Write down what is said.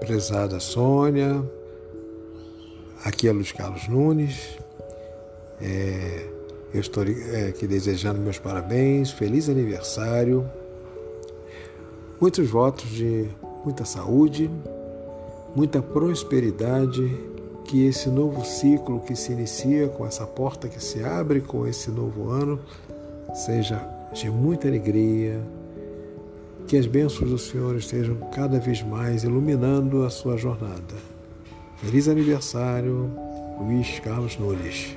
prezada Sônia, aqui é Luiz Carlos Nunes. É, eu estou é, aqui desejando meus parabéns, feliz aniversário, muitos votos de muita saúde, muita prosperidade, que esse novo ciclo que se inicia, com essa porta que se abre com esse novo ano, seja de muita alegria, que as bênçãos do Senhor estejam cada vez mais iluminando a sua jornada. Feliz aniversário, Luiz Carlos Nunes.